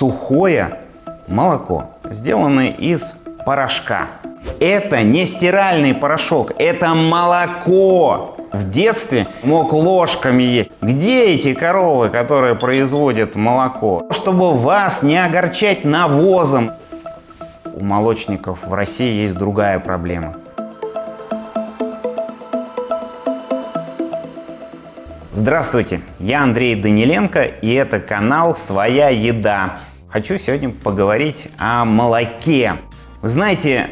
сухое молоко, сделанное из порошка. Это не стиральный порошок, это молоко. В детстве мог ложками есть. Где эти коровы, которые производят молоко? Чтобы вас не огорчать навозом. У молочников в России есть другая проблема. Здравствуйте, я Андрей Даниленко и это канал «Своя еда». Хочу сегодня поговорить о молоке. Вы знаете,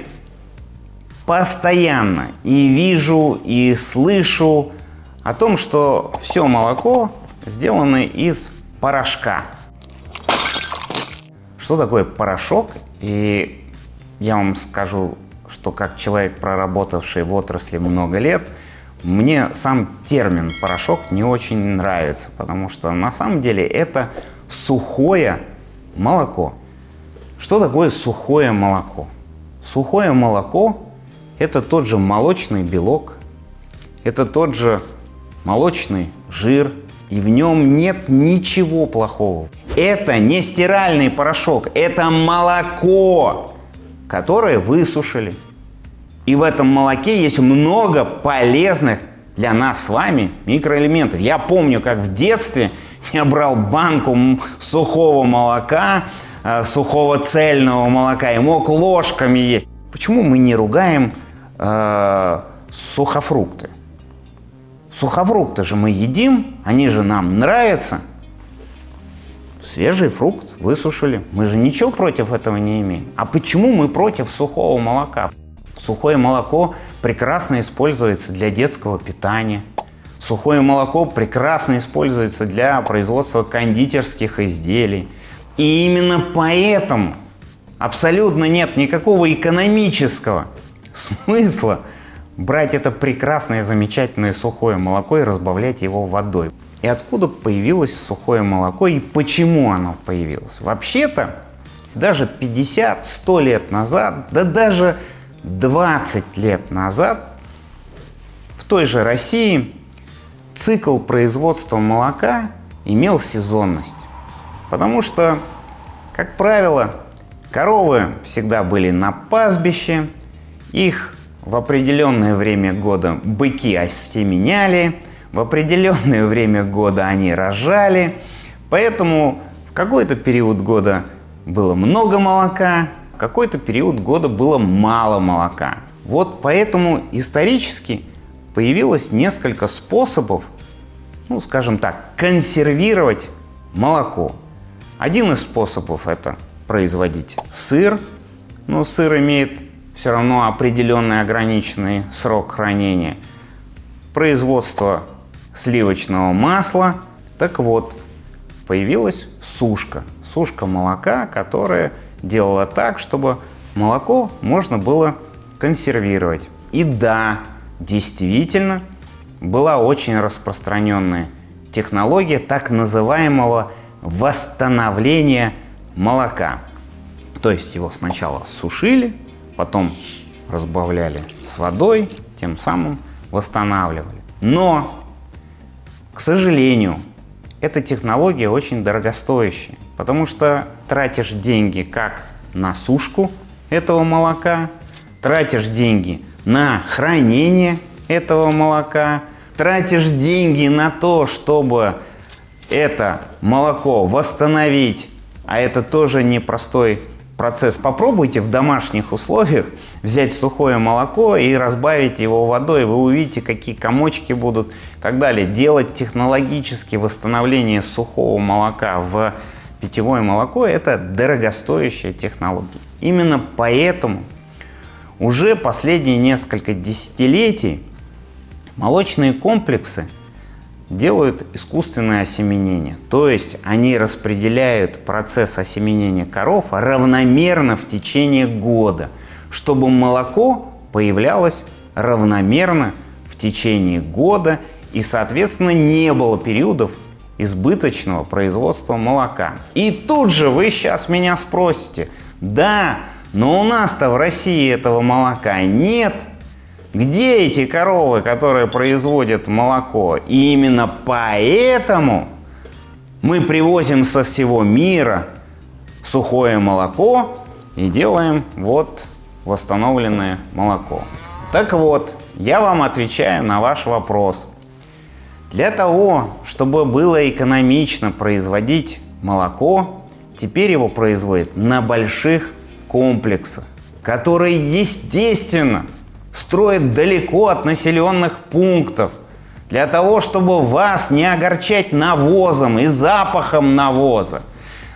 постоянно и вижу, и слышу о том, что все молоко сделано из порошка. Что такое порошок? И я вам скажу, что как человек, проработавший в отрасли много лет – мне сам термин порошок не очень нравится, потому что на самом деле это сухое молоко. Что такое сухое молоко? Сухое молоко – это тот же молочный белок, это тот же молочный жир, и в нем нет ничего плохого. Это не стиральный порошок, это молоко, которое высушили – и в этом молоке есть много полезных для нас с вами микроэлементов. Я помню, как в детстве я брал банку сухого молока, э, сухого цельного молока и мог ложками есть. Почему мы не ругаем э, сухофрукты? Сухофрукты же мы едим, они же нам нравятся. Свежий фрукт высушили. Мы же ничего против этого не имеем. А почему мы против сухого молока? Сухое молоко прекрасно используется для детского питания. Сухое молоко прекрасно используется для производства кондитерских изделий. И именно поэтому абсолютно нет никакого экономического смысла брать это прекрасное, замечательное сухое молоко и разбавлять его водой. И откуда появилось сухое молоко и почему оно появилось? Вообще-то, даже 50-100 лет назад, да даже 20 лет назад в той же России цикл производства молока имел сезонность. Потому что, как правило, коровы всегда были на пастбище, их в определенное время года быки остеменяли, в определенное время года они рожали, поэтому в какой-то период года было много молока, какой-то период года было мало молока. Вот поэтому исторически появилось несколько способов, ну, скажем так, консервировать молоко. Один из способов – это производить сыр, но сыр имеет все равно определенный ограниченный срок хранения. Производство сливочного масла. Так вот, появилась сушка. Сушка молока, которая делала так, чтобы молоко можно было консервировать. И да, действительно, была очень распространенная технология так называемого восстановления молока. То есть его сначала сушили, потом разбавляли с водой, тем самым восстанавливали. Но, к сожалению, эта технология очень дорогостоящая, потому что тратишь деньги как на сушку этого молока, тратишь деньги на хранение этого молока, тратишь деньги на то, чтобы это молоко восстановить, а это тоже непростой процесс. Попробуйте в домашних условиях взять сухое молоко и разбавить его водой. Вы увидите, какие комочки будут и так далее. Делать технологически восстановление сухого молока в питьевое молоко – это дорогостоящая технология. Именно поэтому уже последние несколько десятилетий молочные комплексы – делают искусственное осеменение. То есть они распределяют процесс осеменения коров равномерно в течение года, чтобы молоко появлялось равномерно в течение года и, соответственно, не было периодов избыточного производства молока. И тут же вы сейчас меня спросите, да, но у нас-то в России этого молока нет – где эти коровы, которые производят молоко? И именно поэтому мы привозим со всего мира сухое молоко и делаем вот восстановленное молоко. Так вот, я вам отвечаю на ваш вопрос. Для того, чтобы было экономично производить молоко, теперь его производят на больших комплексах, которые, естественно, строят далеко от населенных пунктов, для того, чтобы вас не огорчать навозом и запахом навоза.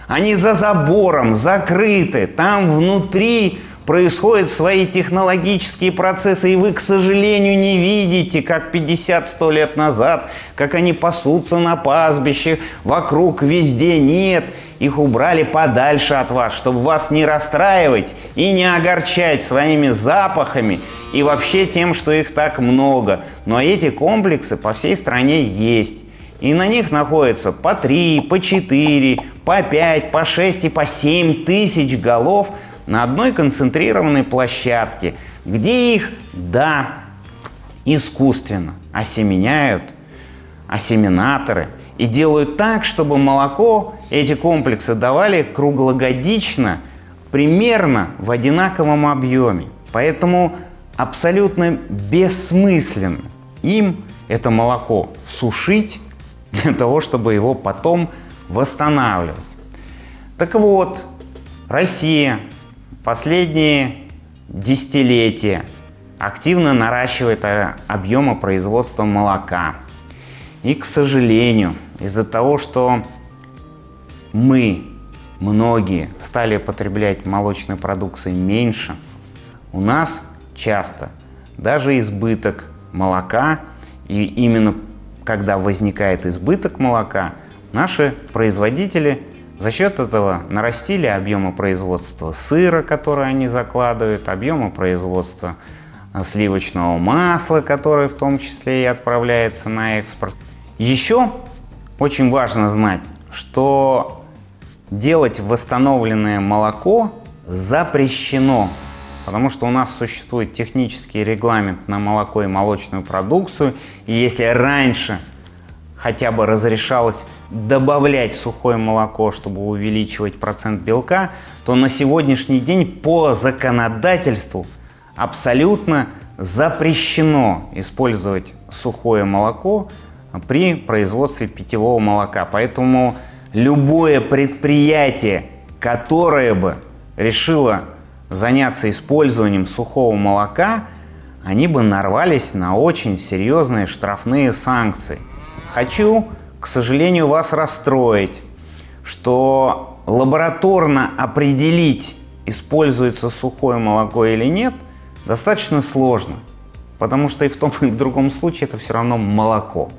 Они за забором, закрыты, там внутри происходят свои технологические процессы, и вы, к сожалению, не видите, как 50-100 лет назад, как они пасутся на пастбище, вокруг везде нет. Их убрали подальше от вас, чтобы вас не расстраивать и не огорчать своими запахами и вообще тем, что их так много. Но эти комплексы по всей стране есть. И на них находится по 3, по 4, по 5, по 6 и по 7 тысяч голов – на одной концентрированной площадке, где их, да, искусственно осеменяют осеменаторы и делают так, чтобы молоко эти комплексы давали круглогодично примерно в одинаковом объеме. Поэтому абсолютно бессмысленно им это молоко сушить для того, чтобы его потом восстанавливать. Так вот, Россия последние десятилетия активно наращивает э, объемы производства молока. И, к сожалению, из-за того, что мы, многие, стали потреблять молочной продукции меньше, у нас часто даже избыток молока, и именно когда возникает избыток молока, наши производители – за счет этого нарастили объемы производства сыра, который они закладывают, объемы производства э, сливочного масла, которое в том числе и отправляется на экспорт. Еще очень важно знать, что делать восстановленное молоко запрещено, потому что у нас существует технический регламент на молоко и молочную продукцию. И если раньше хотя бы разрешалось добавлять сухое молоко, чтобы увеличивать процент белка, то на сегодняшний день по законодательству абсолютно запрещено использовать сухое молоко при производстве питьевого молока. Поэтому любое предприятие, которое бы решило заняться использованием сухого молока, они бы нарвались на очень серьезные штрафные санкции. Хочу, к сожалению, вас расстроить, что лабораторно определить, используется сухое молоко или нет, достаточно сложно. Потому что и в том, и в другом случае это все равно молоко.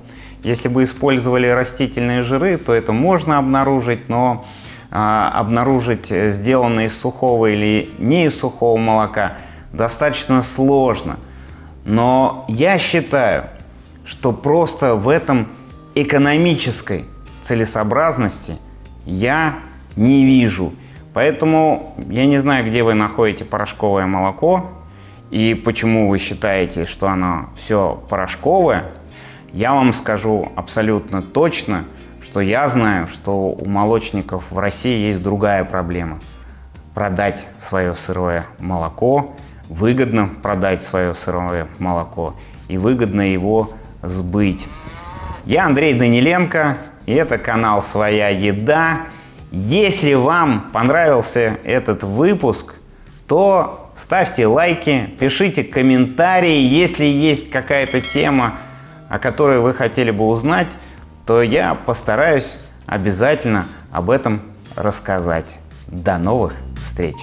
Если бы использовали растительные жиры, то это можно обнаружить, но а, обнаружить сделанное из сухого или не из сухого молока достаточно сложно. Но я считаю, что просто в этом экономической целесообразности я не вижу. Поэтому я не знаю, где вы находите порошковое молоко и почему вы считаете, что оно все порошковое. Я вам скажу абсолютно точно, что я знаю, что у молочников в России есть другая проблема. Продать свое сырое молоко, выгодно продать свое сырое молоко и выгодно его сбыть. Я Андрей Даниленко, и это канал «Своя еда». Если вам понравился этот выпуск, то ставьте лайки, пишите комментарии. Если есть какая-то тема, о которой вы хотели бы узнать, то я постараюсь обязательно об этом рассказать. До новых встреч!